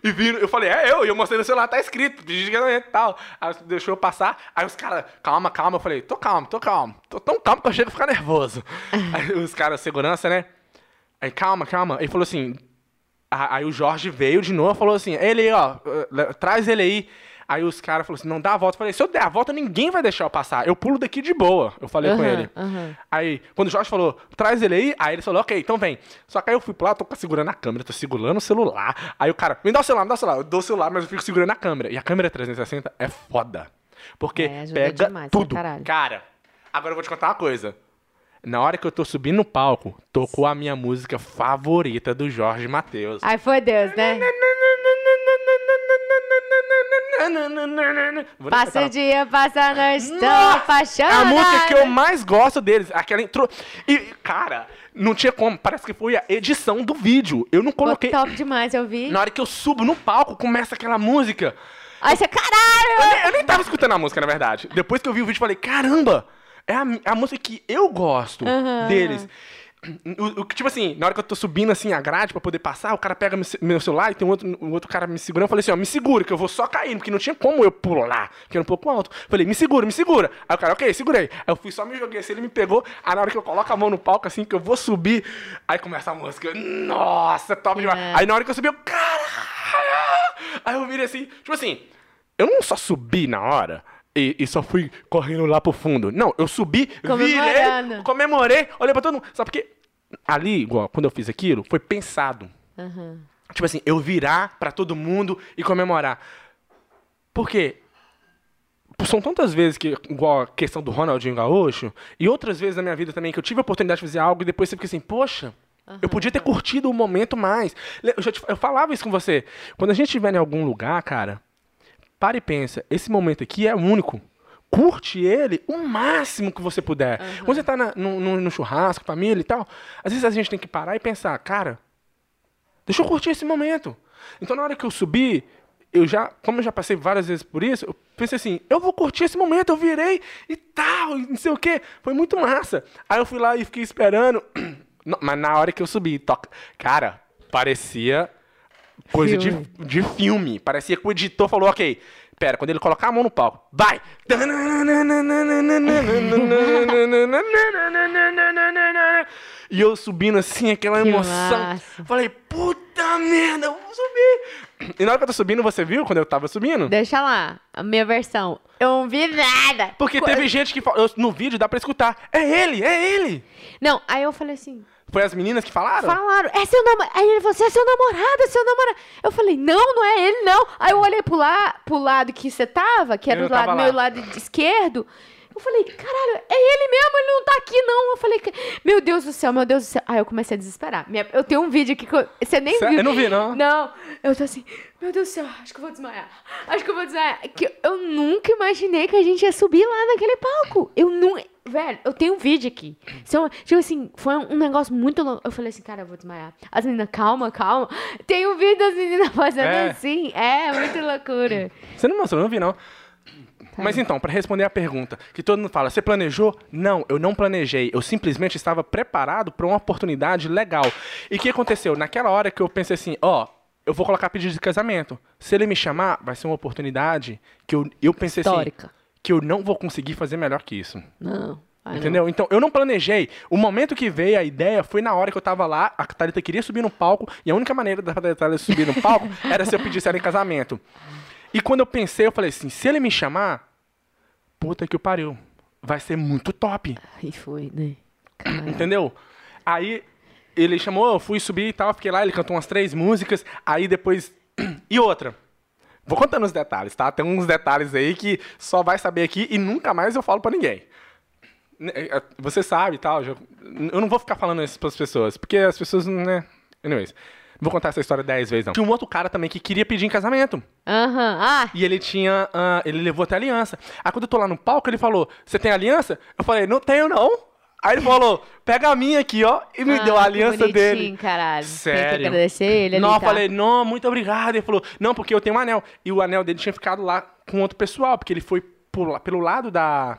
E viram, eu falei, é eu, e eu mostrei no celular, tá escrito, casamento e tal. Aí deixou eu passar, aí os caras, calma, calma, eu falei, tô calmo, tô calmo, tô tão calmo que eu chego a ficar nervoso. aí os caras, segurança, né? Aí, calma, calma. Ele falou assim, Aí o Jorge veio de novo e falou assim: ele, ó, eh, traz ele aí. Aí os caras falaram assim: não dá a volta. Eu falei: se eu der a volta, ninguém vai deixar eu passar. Eu pulo daqui de boa. Eu falei com Aham, ele. aham. Aí, quando o Jorge falou: traz ele aí, aí ele falou: ok, então vem. Só que aí eu fui pra lá, tô segurando a câmera, tô segurando o celular. Aí o cara: me dá o celular, me dá o celular. Eu dou o celular, mas eu fico segurando a câmera. E a câmera 360 é foda. Porque É, pega demais, tudo. Cara, agora eu vou te contar uma coisa. Na hora que eu tô subindo no palco, tocou a minha música favorita do Jorge Matheus. Ai, foi Deus, né? Passa o dia, passa a noite, tô apaixonada. É a música que eu mais gosto deles. Aquela entrou. E, cara, não tinha como. Parece que foi a edição do vídeo. Eu não coloquei. top demais, eu vi. Na hora que eu subo no palco, começa aquela música. Aí você, Eu caralho! nem, eu nem tava escutando a música, na verdade. Depois que eu vi o vídeo, eu falei: caramba, é a, a música que eu gosto Aham. deles. O, o que, tipo assim, na hora que eu tô subindo assim a grade pra poder passar, o cara pega meu, ce- meu celular e tem um outro, um outro cara me segurando. Eu falei assim, ó, me segura, que eu vou só caindo, porque não tinha como eu pular, porque era um pouco alto. Falei, me segura, me segura. Aí o cara, ok, segurei. Aí eu fui só me joguei assim, ele me pegou. Aí na hora que eu coloco a mão no palco, assim, que eu vou subir, aí começa a música. Nossa, top demais. É. Aí na hora que eu subi, eu, caralho! Aí eu virei assim, tipo assim, eu não só subi na hora. E, e só fui correndo lá pro fundo. Não, eu subi, virei, comemorei, olhei pra todo mundo. Sabe porque ali, igual, quando eu fiz aquilo, foi pensado. Aham. Tipo assim, eu virar pra todo mundo e comemorar. Por quê? São tantas vezes que, igual a questão do Ronaldinho Gaúcho, e outras vezes na minha vida também, que eu tive a oportunidade de fazer algo e depois você fica assim, poxa, eu podia ter curtido o momento mais. Eu, te- eu falava isso com você. Quando a gente estiver em algum lugar, cara, para e pensa, esse momento aqui é único. Curte ele o máximo que você puder. Quando você tá na- no, no- no churrasco, família e tal, às vezes a gente tem que parar e pensar, cara, deixa eu curtir esse momento. Então na hora que eu subi, eu já, como eu já passei várias vezes por isso, eu pensei assim, eu vou curtir esse momento, eu virei e tal, e não sei o quê. Foi muito massa. Aí eu fui lá e fiquei esperando. Mas na hora que eu subi, toca. Cara, parecia coisa de, Filme. de filme. Parecia que o editor falou, ok, pera, quando ele colocar a mão no palco, vai! E eu subindo assim, aquela Que emoção. Falei, puta merda, eu vou subir. E na hora que eu tô subindo, você viu quando eu tava subindo? Deixa lá, a minha versão. Eu não vi nada. Porque Co- teve gente que falou, no vídeo dá pra escutar, é ele, é ele. Não, aí eu falei assim, Foi as meninas que falaram? falaram, é seu namorado. Aí ele falou assim, é seu namorado, é seu namorado. Eu falei, não, não é ele, não. Aí eu olhei pro, la pro lado que você tava, que era o lado, meu lado esquerdo. Eu falei, caralho, é ele mesmo, ele não tá aqui, não. Eu falei, meu Deus do céu, meu Deus do céu. Aí eu comecei a desesperar. Minha- eu tenho um vídeo aqui que eu- você nem Cê- viu. eu não vi, não. Não, eu tô assim, meu Deus do céu, acho que eu vou desmaiar. Acho que eu vou desmaiar. Que eu nunca imaginei que a gente ia subir lá naquele palco. Eu não. Velho, eu tenho um vídeo aqui. São, tipo assim, foi um negócio muito louco. Eu falei assim, cara, eu vou desmaiar. As meninas, calma, calma. Tem um vídeo das meninas fazendo É. assim. É, muito loucura. Você não mostrou, eu não vi, não. Tá. Mas então, pra responder a pergunta, que todo mundo fala, você planejou? Não, eu não planejei. Eu simplesmente estava preparado para uma oportunidade legal. E o que aconteceu? Naquela hora que eu pensei assim, ó, eu vou colocar pedido de casamento. Se ele me chamar, vai ser uma oportunidade que eu, eu pensei Histórica. assim, que eu não vou conseguir fazer melhor que isso. Não. ai, não. Entendeu? Então, eu não planejei. O momento que veio a ideia foi na hora que eu tava lá, a Thalita queria subir no palco, e a única maneira da Thalita subir no palco era se eu pedisse ela em casamento. E quando eu pensei, eu falei assim, se ele me chamar, puta que o pariu, vai ser muito top. Aí foi, né? Caralho. Entendeu? Aí, ele chamou, eu fui subir e tal, fiquei lá, ele cantou umas três músicas, aí depois. e outra. Vou contando os detalhes, tá? Tem uns detalhes aí que só vai saber aqui e nunca mais eu falo pra ninguém. Né, é, Você sabe e tal. já- Eu não vou ficar falando isso pras pessoas, porque as pessoas, né? Anyways. Não vou contar essa história dez vezes, não. Tinha um outro cara também que queria pedir em casamento. Aham. Ah, E ele tinha. ah, ele levou até aliança. Aí quando eu tô lá no palco, ele falou: Você tem aliança? Eu falei: Não tenho, não. Aí ele falou: Pega a minha aqui, ó. E me ah, deu a aliança dele. caralho. Tem Sério. que agradecer ele ali, Não, eu tá? falei, não, muito obrigado. Ele falou, não, porque eu tenho um anel. E o anel dele tinha ficado lá com outro pessoal, porque ele foi por pelo lado da.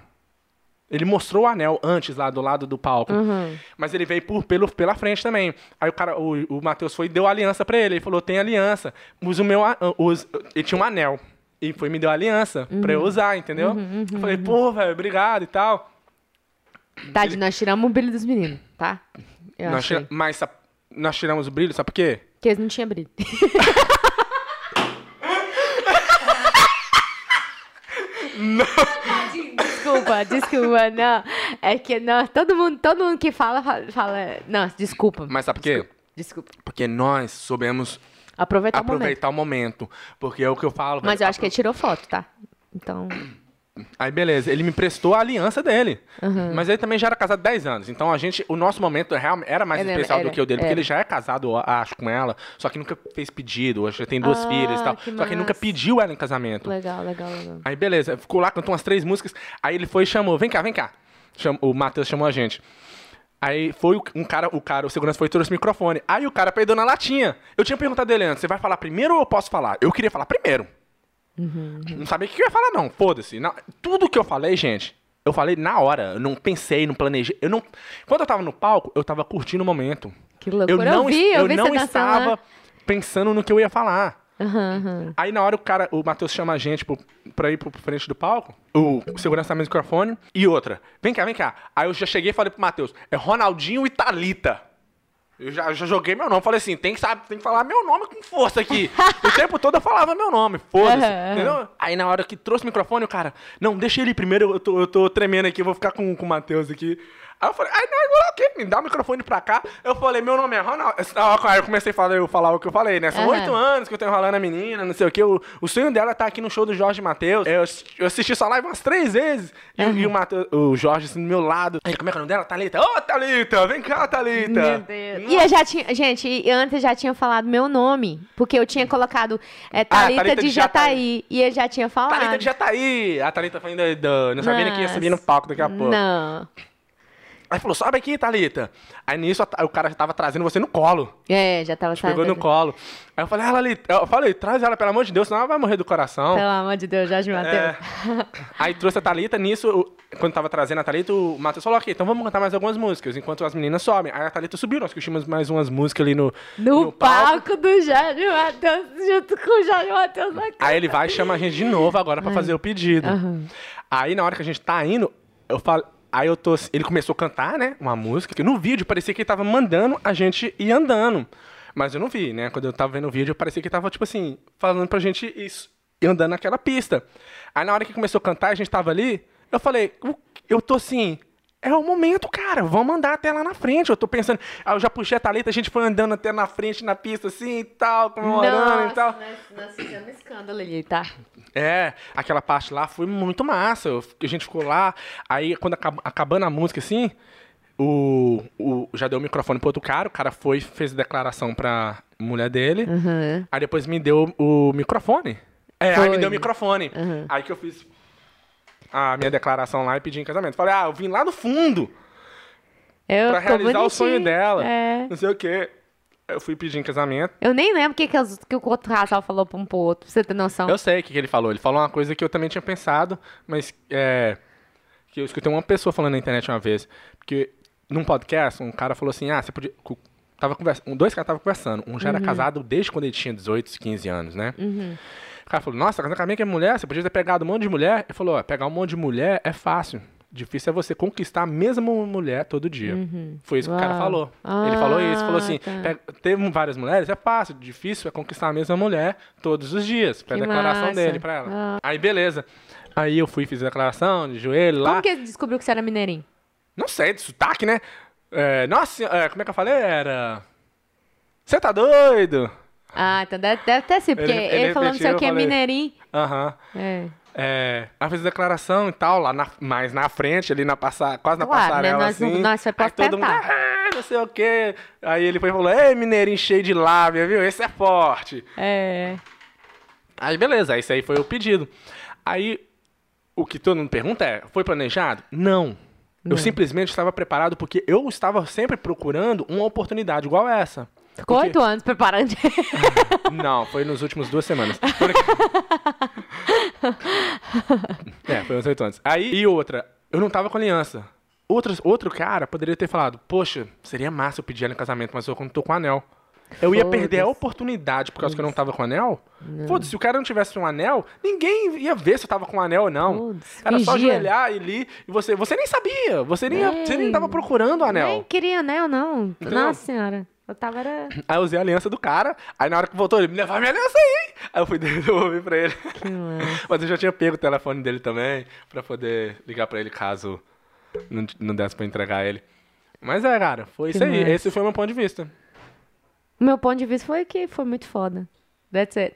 Ele mostrou o anel antes lá do lado do palco. Uhum. Mas ele veio por, pelo, pela frente também. Aí o cara, o, o Matheus foi e deu a aliança pra ele. Ele falou, tem aliança. Usa o meu. Usa, ele tinha um anel. E foi e me deu a aliança pra eu usar, entendeu? eu falei, pô, velho, obrigado e tal. Tadinho, nós tiramos o brilho dos meninos, tá? Eu Nós achei. tira- mas sa- nós tiramos o brilho, sabe por quê? Porque eles não tinham brilho. Tadinho, Desculpa, desculpa, não. É que não, todo mundo, todo mundo que fala, fala, fala- não, desculpa. Mas sabe por quê? Desculpa. Porque nós soubemos Aproveitar, o momento. aproveitar o momento. Porque é o que eu falo. Mas velho, eu acho que ele tirou foto, tá? Então, Aí beleza, ele me prestou a aliança dele. Mas ele também já era casado há 10 anos. Então a gente, o nosso momento real- era mais Era- especial do era- que o dele, porque era. ele já é casado, acho, com ela, só que nunca fez pedido, hoje já tem duas Ah, filhas e tal. que Só que nunca pediu ela em casamento. legal, legal, legal. Aí beleza, ficou lá, cantou umas três músicas. Aí ele foi e chamou, vem cá, vem cá. O Matheus chamou a gente. Aí foi um cara, o cara, o segurança foi e trouxe o microfone. Aí o cara peidou na latinha. Eu tinha perguntado dele antes, você vai falar primeiro ou eu posso falar? Eu queria falar primeiro. Não sabia o que eu ia falar, não. Foda-se. Tudo que eu falei, gente, eu falei na hora. Eu não pensei, não planejei. Eu não... Quando eu tava no palco, eu tava curtindo o momento. Que loucura. Eu não, vi, es- eu, eu vi não estava lá. pensando no que eu ia falar. Aham. Aí na hora o cara, o Matheus chama a gente pro, pra ir pro frente do palco, o segurança tá no microfone, e outra, vem cá, vem cá. Aí eu já cheguei e falei pro Matheus, é Ronaldinho e Thalita. Eu já, já joguei meu nome, falei assim, tem que, sabe, tem que falar meu nome com força aqui. o tempo todo eu falava meu nome, foda-se, aham. entendeu? Aí na hora que trouxe o microfone, o cara, não, deixa ele primeiro, eu tô, eu tô tremendo aqui, eu vou ficar com, com o Matheus aqui. Aí eu falei, ai, não, agora o quê? Me dá o microfone pra cá. Eu falei, meu nome é Ronaldo. Aí eu comecei a falar, eu falar o que eu falei, né? São oito anos que eu tô enrolando a menina, não sei o quê. O, o sonho dela é tá aqui no show do Jorge Matheus. Eu, assisti- eu assisti sua live umas três vezes. E, o- e o, Mateus, o Jorge assim do meu lado. Aí, como é que é o nome dela? Thalita. Ô, Thalita, vem cá, Thalita. Meu Deus. E eu já tinha, gente, antes eu já tinha falado meu nome, porque eu tinha colocado é, Thalita, Thalita de de Jataí. E ele já tinha falado. Thalita de Jataí. A Thalita foi ainda. Não sabia que ia subir no palco daqui a pouco. Não. Aí falou, sobe aqui, Thalita. Aí nisso o cara já tava trazendo você no colo. É, já tava Pegou no colo. Aí eu falei, ah, Lalita, eu falei, traz ela, pelo amor de Deus, senão ela vai morrer do coração. Pelo amor de Deus, Jorge Matheus. É. Aí trouxe a Thalita, nisso, quando tava trazendo a Thalita, o Matheus falou, ok, então vamos cantar mais algumas músicas, enquanto as meninas sobem. Aí a Thalita subiu, nós curtimos mais umas músicas ali no, No, palco do Jorge Matheus, junto com o Jorge Matheus na cara. Aí ele vai e chama a gente de novo agora pra fazer o pedido. Aham. Aí na hora que a gente tá indo, eu falo. Aí eu tô. Ele começou a cantar, né? Uma música, que no vídeo parecia que ele tava mandando a gente ir andando. Mas eu não vi, né? Quando eu tava vendo o vídeo, parecia que ele tava, tipo assim, falando pra gente isso, ir andando naquela pista. Aí na hora que começou a cantar, a gente tava ali, eu falei, "O- eu tô assim. É o momento, cara. Vamos andar até lá na frente. Eu tô pensando. Aí eu já puxei a Thalita, a gente foi andando até na frente, na pista, assim e tal, comemorando e tal. Nós, nós fizemos escândalo ali, tá? É, aquela parte lá foi muito massa. eu- a gente ficou lá, aí quando acab- acabando a música assim, o, o já deu o microfone pro outro cara, o cara foi, fez a declaração pra mulher dele, Uhum. aí depois me deu o microfone. É, aí Foi. me deu o microfone. Uhum. Aí que eu fiz a minha declaração lá e pedi em casamento. Falei, ah, eu vim lá do fundo Eu pra ficou realizar o sonho bonitinho. dela. É. Não sei o quê. Eu fui pedir em casamento. Eu nem lembro o que, que, as- que o outro casal falou pra um pro outro, pra você ter noção. Eu sei o que, que ele falou. Ele falou uma coisa que eu também tinha pensado, mas é, que eu escutei uma pessoa falando na internet uma vez. Porque num podcast, um cara falou assim: ah, você podia. Tava conversando, dois caras estavam conversando. Um já era casado desde quando ele tinha 18, 15 anos, né? O cara falou: Nossa, casar com a minha que é mulher, você podia ter pegado um monte de mulher. Ele falou: ó, pegar um monte de mulher é fácil. Difícil é você conquistar a mesma mulher todo dia. Foi isso que o cara Uau. falou. ele falou isso, falou Ah, assim: tá. "Pega- ter várias mulheres é fácil, difícil é conquistar a mesma mulher todos os dias. Foi a declaração massa. dele pra ela. Ah. Aí, beleza. Aí eu fui, fiz a declaração de joelho lá. Como que ele descobriu que você era mineirinho? Não sei, de sotaque, né? É, nossa, é, como é que eu falei? Era. Você tá doido? Ah, então deve, deve ter sido, porque Ele- ele, ele falou não sei o que, eu falei. mineirinho. Aham. É. É, ela fez a declaração e tal, lá na, mais na frente, ali na passa, quase na Claro, né? passarela, Nós não- assim. nós foi pra Aí todo mundo, ah, não sei o quê. Aí ele foi e falou, ei, mineirinho cheio de lábia, viu? Esse é forte. É. Aí beleza, esse aí foi o pedido. Aí, o que todo mundo pergunta é, foi planejado? Não. Eu simplesmente estava preparado porque eu estava sempre procurando uma oportunidade igual essa. Ficou oito anos preparando. Não, foi nos últimos duas semanas. é, foi uns oito anos. Aí, e outra, eu não tava com aliança. Outro, outro cara poderia ter falado, poxa, seria massa eu pedir ela em casamento, mas eu não tô com anel. Eu ia perder a oportunidade por causa que eu não tava com anel? Foda-se, se o cara não tivesse um anel, ninguém ia ver se eu tava com anel ou não. Foda-se, Era só ajoelhar e ali, e você, você nem sabia, você nem, É. você nem tava procurando o anel. Nem queria anel, não. Entendeu? Nossa senhora. Eu tava era... Aí eu usei a aliança do cara, aí na hora que voltou, ele me levava minha aliança aí. hein?" Aí eu fui devolver pra ele. Que. Mas eu já tinha pego o telefone dele também, pra poder ligar pra ele caso não, não desse pra entregar ele. Mas é, cara, foi Que isso aí. massa. Esse foi o meu ponto de vista. Meu ponto de vista foi que foi muito foda. That's it.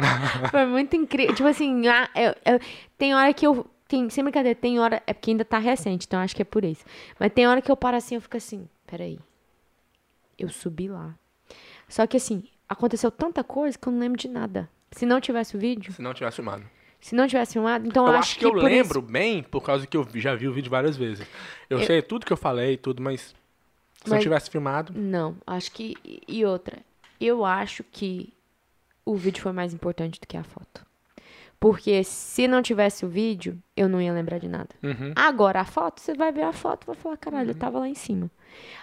foi muito incrível. Tipo assim, ah, eu- eu- tem hora que eu. Tem, sem brincadeira, tem hora. É porque ainda tá recente, então acho que é por isso. Mas tem hora que eu paro assim eu fico assim, peraí. Eu subi lá. Só que assim, aconteceu tanta coisa que eu não lembro de nada. Se não tivesse o vídeo, Se não tivesse filmado. se não tivesse filmado, então Eu, eu, acho que, eu lembro isso- bem por causa que eu já vi o vídeo várias vezes. Eu, Eu- sei tudo que eu falei, tudo, mas se não Mas- tivesse filmado. Não, acho que. E outra, eu acho que o vídeo foi mais importante do que a foto. Porque se não tivesse o vídeo, eu não ia lembrar de nada. Uhum. Agora, a foto, você vai ver a foto e vai falar, caralho, eu tava lá em cima.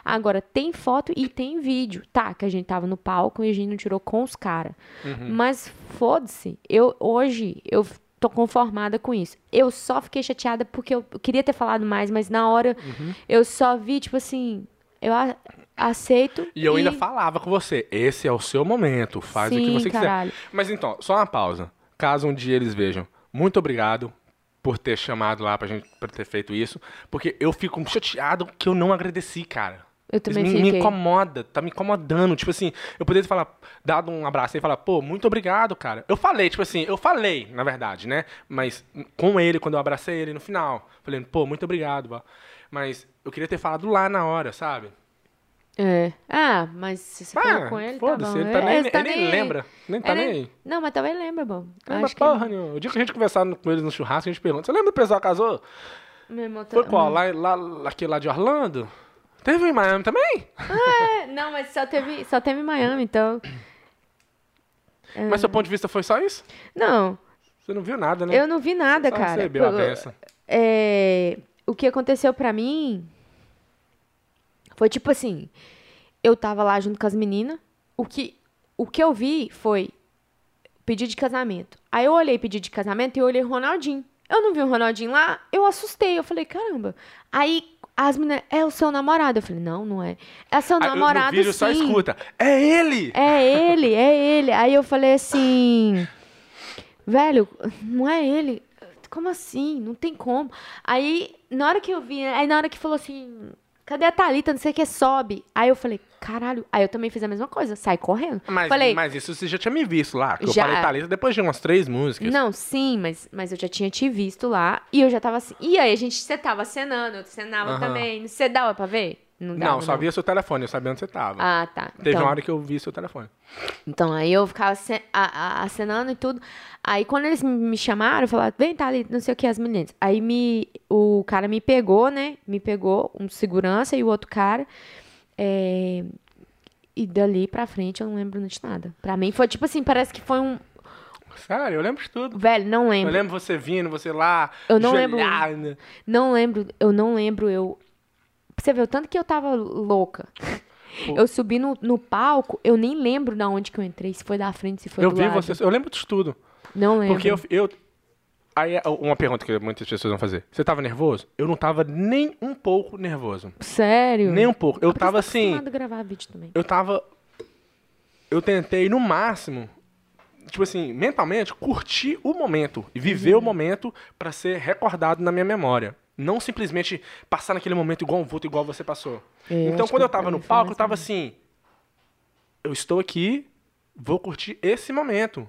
Agora, tem foto e tem vídeo. Tá, que a gente tava no palco e a gente não tirou com os caras. Uhum. Mas foda-se. Eu, hoje, eu tô conformada com isso. Eu só fiquei chateada porque eu queria ter falado mais, mas na hora Uhum. eu só vi, tipo assim, eu a- aceito. E eu ainda falava com você, esse é o seu momento, faz o que Sim, você caralho. quiser. Mas então, só uma pausa. Caso um dia eles vejam, muito obrigado por ter chamado lá pra gente pra ter feito isso, porque eu fico chateado que eu não agradeci, cara. Eu também Isso me, me incomoda, tá me incomodando. Tipo assim, eu poderia ter falar, dado um abraço e falar, pô, muito obrigado, cara. Eu falei, tipo assim, eu falei, na verdade, né? Mas com ele, quando eu abracei ele no final, falei, pô, muito obrigado. Mas eu queria ter falado lá na hora, sabe? É. Ah, mas se você falou com ele, tá foda-se, bom. ele, tá É, nem, ele tá ele nem lembra. Nem tá Ele- nem aí. Não, mas talvez lembra, bom. Lembra Acho que porra nenhuma. O dia que a gente conversar com eles no churrasco, a gente pergunta, você lembra do pessoal que casou? Meu irmão tá- Foi qual? Lá, lá, aquele lá de Orlando? Teve em Miami também? É, não, mas só teve, só teve em Miami, então. É. Mas seu ponto de vista foi só isso? Não, Você não viu nada, né? eu não vi nada, Só cara. recebeu a benção. é, o que aconteceu pra mim foi tipo assim, eu tava lá junto com as meninas, o que, o que eu vi foi pedido de casamento. Aí eu olhei pedido de casamento e eu olhei o Ronaldinho. Eu não vi o Ronaldinho lá, eu assustei, eu falei, caramba. Aí as meninas, é o seu namorado. Eu falei, não, não é. É seu Aí, namorado, no vídeo sim. só escuta. É ele! É ele, é ele. Aí eu falei assim, velho, não é ele. Como assim? Não tem como. Aí, na hora que eu vi, aí na hora que falou assim, cadê a Thalita? Não sei o que, sobe. Aí eu falei, caralho. Aí eu também fiz a mesma coisa, sai correndo. Mas, falei, mas isso você já tinha me visto lá. Que eu Já. falei Thalita depois de umas três músicas. não, sim, mas, mas eu já tinha te visto lá. E eu já tava assim. E aí a gente, você tava cenando, eu cenava também. Você dava pra ver? Não dava, Não, só via seu telefone, eu sabia onde você tava. Ah, tá. Teve Então- uma hora que eu vi seu telefone. Então, aí eu ficava acenando e tudo. Aí, quando eles me- chamaram, falaram, vem, tá ali, não sei o que, as meninas. Aí, me, o cara me pegou, né? Me pegou, um segurança e o outro cara. É, E dali pra frente, eu não lembro de nada. Pra mim, foi tipo assim, parece que foi um... Sério, eu lembro de tudo. Velho, não Eu lembro. lembro você vindo, você lá. Eu não lembro. ajoelhada. Não lembro, eu não lembro, eu... Você ver o tanto que eu tava louca. Pô. Eu subi no, no palco, eu nem lembro da onde que eu entrei, se foi da frente, se foi Eu do vi lado. você. Eu lembro de tudo. Não lembro. Porque eu, eu. Aí, é uma pergunta que muitas pessoas vão fazer. Você tava nervoso? Eu não tava nem um pouco nervoso. Sério? Nem um pouco. Eu Ah, tava tá assim. a gravar vídeo também. Eu tava. Eu tentei, no máximo, tipo assim, mentalmente, curtir o momento e viver Uhum. o momento pra ser recordado na minha memória. Não simplesmente passar naquele momento igual um vulto, igual você passou. É, então, quando eu tava pra no palco, eu tava assim. Eu estou aqui, vou curtir esse momento.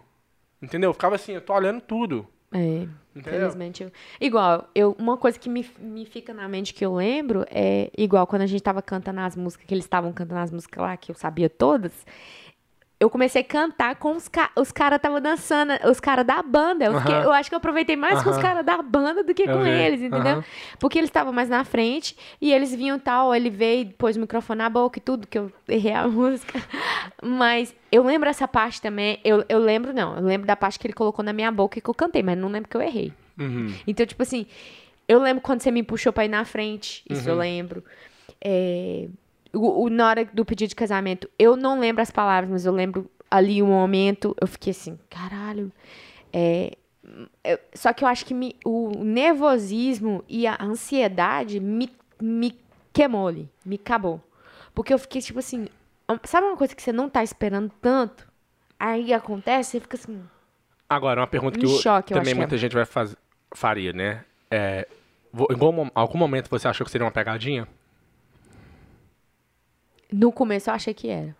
Entendeu? Eu ficava assim, eu tô olhando tudo. É, infelizmente. Eu... Igual, eu, uma coisa que me, me fica na mente que eu lembro é igual quando a gente tava cantando as músicas, que eles estavam cantando as músicas lá, que eu sabia todas. Eu comecei a cantar com os caras. Os caras estavam dançando, os caras da banda. Eu, fiquei- Aham. eu acho que eu aproveitei mais com os caras da banda do que Eu com vi. eles, entendeu? Aham. Porque eles estavam mais na frente e eles vinham tal. Ele veio, pôs o microfone na boca e tudo, que eu errei a música. Mas eu lembro essa parte também. Eu, eu lembro, não. Eu lembro da parte que ele colocou na minha boca e que eu cantei, mas não lembro que eu errei. Uhum. Então, tipo assim, eu lembro quando você me puxou pra ir na frente, isso eu Uhum. lembro. É, o, o- na hora do pedido de casamento, eu não lembro as palavras, mas eu lembro ali o momento, eu fiquei assim, caralho. É, eu- só que eu acho que me- o nervosismo e a ansiedade me, me queimou ali, me acabou. Porque eu fiquei tipo assim, sabe uma coisa que você não tá esperando tanto? Aí acontece, você fica assim, Agora, uma pergunta que eu- choque, eu também que é. muita gente vai faz, faria, né? É, em algum momento você achou que seria uma pegadinha? No começo eu achei que era.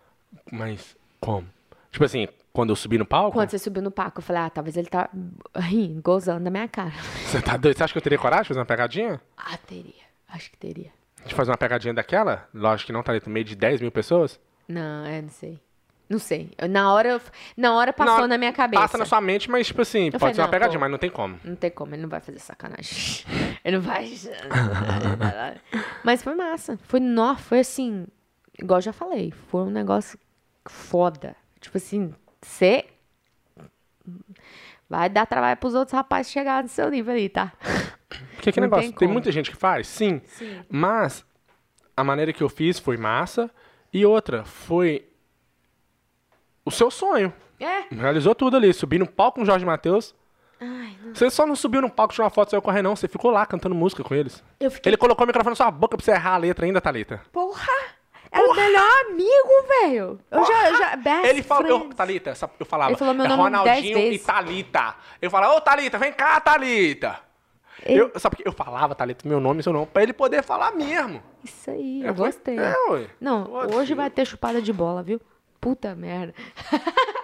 Mas como? Tipo assim, quando eu subi no palco, Quando você subiu no palco, eu falei, ah, talvez ele tá rindo, gozando da minha cara. você tá doido? Você acha que eu teria coragem de fazer uma pegadinha? Ah, teria. Acho que teria. De fazer uma pegadinha daquela? Lógico que não, tá ali no meio de 10 mil pessoas. Não, é, não sei. Não sei. Eu- na hora, eu- na hora passou Não, na minha cabeça. Passa na sua mente, mas tipo assim, pode falei, ser uma pegadinha, pô. mas não tem como. Não tem como, ele não vai fazer sacanagem. Ele não vai. Mas foi massa. Foi, nó, foi assim, igual já falei, foi um negócio foda. Tipo assim, você vai dar trabalho pros outros rapazes chegarem no seu nível ali, tá? Porque que Não negócio, tem tem, muita gente que faz, sim, Sim. mas a maneira que eu fiz foi massa e outra foi o seu sonho. É. Realizou tudo ali, subi no palco com o Jorge Matheus. Ai, não. Você só não subiu no palco, tirou uma foto e saiu correndo, não. Você ficou lá cantando música com eles. Eu fiquei. Ele colocou o microfone na sua boca pra você errar a letra ainda, Thalita. Porra! É o melhor amigo, velho. Eu já, já. Best Ele falou, eu. Thalita, sabe, eu falava, Ele falou meu é nome dez Ronaldinho e vezes. Thalita. Eu falava, ô Thalita, vem cá, Thalita. Ele- Eu, sabe porque eu falava, Thalita, meu nome e seu nome, pra ele poder falar mesmo. Isso aí, É, eu foi- gostei. É, ué. Não, Foda-se. hoje vai ter chupada de bola, viu? Puta merda.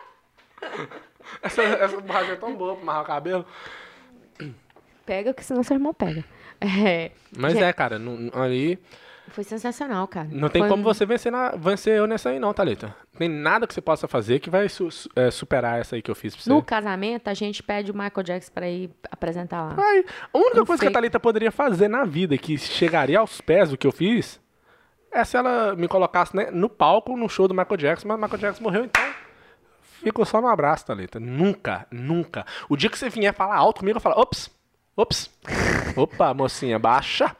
Essa, essa borracha é tão boa pra amarrar o cabelo. Pega, que senão seu irmão pega. É, Mas é, cara, não- ali Foi sensacional, cara. não tem Foi- como você vencer, na, vencer eu nessa aí não, Thalita. Tem nada que você possa fazer que vai su- é, superar essa aí que eu fiz pra você. No casamento, a gente pede o Michael Jackson pra ir apresentar lá. Ai, a única Um coisa que a. Thalita poderia fazer na vida que chegaria aos pés do que eu fiz é se ela me colocasse né, no palco no show do Michael Jackson, mas o Michael Jackson morreu, então ficou só no abraço, Thalita. Nunca, nunca. O dia que você vier falar alto comigo, eu falo, ops, ops. Opa, mocinha, abaixa.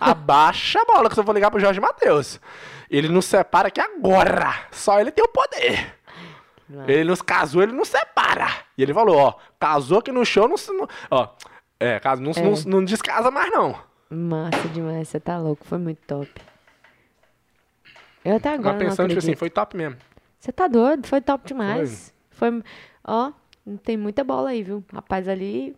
Abaixa a bola que eu vou ligar pro Jorge Matheus. Ele nos separa aqui agora. Só ele tem o poder. Ele nos casou, ele nos separa. E ele falou, ó, casou aqui no show, não, se- não ó, é, caso não, não, não descasa mais não. Massa demais, você tá louco. Foi muito top. Eu até agora não pensando, tipo assim, foi top mesmo. Você tá doido? Foi top demais. Foi. Ó, tem muita bola aí, viu? Rapaz, ali.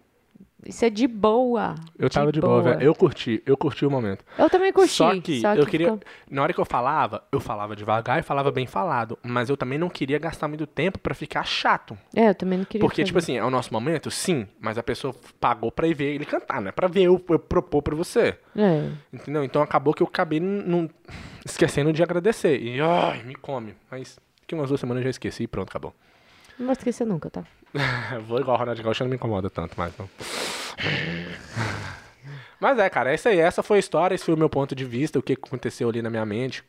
Isso é de boa. Eu tava de boa, velho. Eu curti, eu curti o momento. Eu também curti. Só que só eu queria. ficou- Na hora que eu falava, eu falava devagar e falava bem falado. Mas eu também não queria gastar muito tempo pra ficar chato. É, eu também não queria. Porque, tipo fazer. assim, é o nosso momento? Sim. Mas a pessoa pagou pra ir ver ele cantar, não é pra ver eu, eu propor pra você. É. Entendeu? Então acabou que eu acabei não, esquecendo de agradecer. E, ai, me come. Mas daqui umas duas semanas eu já esqueci e pronto, acabou. Não vou esquecer nunca, tá? Vou igual o Ronald Gaúcho, não me incomoda tanto mais, não. Mas é, cara, essa aí, essa foi a história, esse foi o meu ponto de vista, o que aconteceu ali na minha mente,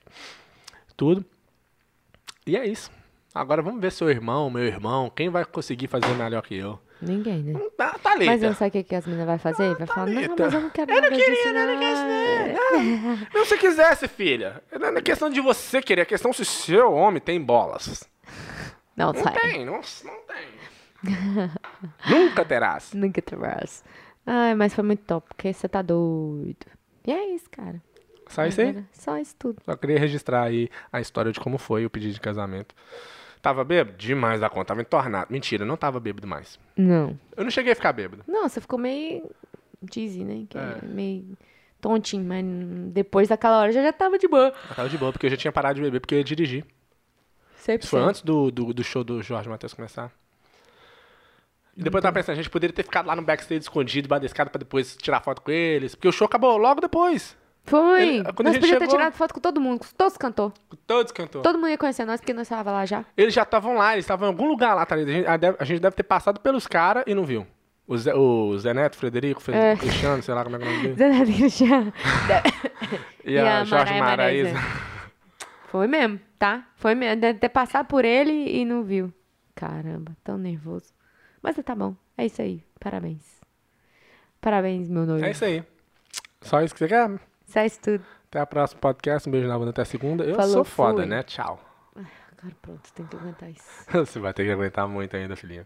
tudo. E é isso. Agora vamos ver seu irmão, meu irmão, quem vai conseguir fazer melhor que eu. Ninguém, né? Tá, tá ali. Mas eu não sei o que, que as meninas vão fazer? Vai falar, não, mas eu não quero Eu não queria, disso, né? Eu não não. quis, Não, se quisesse, filha. Não é questão de você querer, é questão se seu homem tem bolas. Não, Não tem, não, não tem. Nunca terás. Nunca trabalhas. Ai, mas foi muito top, porque você tá doido. E é isso, cara. Só isso aí? Só isso tudo. Só queria registrar aí a história de como foi o pedido de casamento. Tava bêbado? Demais da conta. Tava entornado. Mentira, não tava bêbado mais. Não. Eu não cheguei a ficar bêbado. Não, você ficou meio dizzy, né? Que é. É. meio... tontinho, mas depois daquela hora já, já tava de boa. Tava de boa, porque eu já tinha parado de beber, porque eu ia dirigir. 100%. Isso foi antes do, do, do show do Jorge Matheus começar. E depois eu tava pensando, a gente poderia ter ficado lá no backstage escondido, debaixo da escada, pra depois tirar foto com eles. Porque o show acabou logo depois. Foi. Ele- quando nós podíamos ter tirado foto com todo mundo, com todos os cantores. Todos cantou. Todo mundo ia conhecer nós, porque nós tava lá já. Eles já estavam lá, eles estavam em algum lugar lá, tá ligado? A gente, a deve- a gente deve ter passado pelos caras e não viu. O Zé, o Zé Neto, Frederico, Fre- É. Cristiano, sei lá como é que é o nome dele. Zé Neto já- E, E a, a Jorge Maraíza. Maraíza. Foi mesmo, tá? Foi mesmo. Deve ter passado por ele e não viu. Caramba, tão nervoso. Mas tá bom. É isso aí. Parabéns. Parabéns, meu noivo. É isso aí. Só isso que você quer? É isso tudo. Até a próxima podcast. Um beijo na bunda até a segunda. Eu Falou, sou foda, fui. né? Tchau. Agora pronto, tem que aguentar isso. Você vai ter que aguentar muito ainda, filhinha.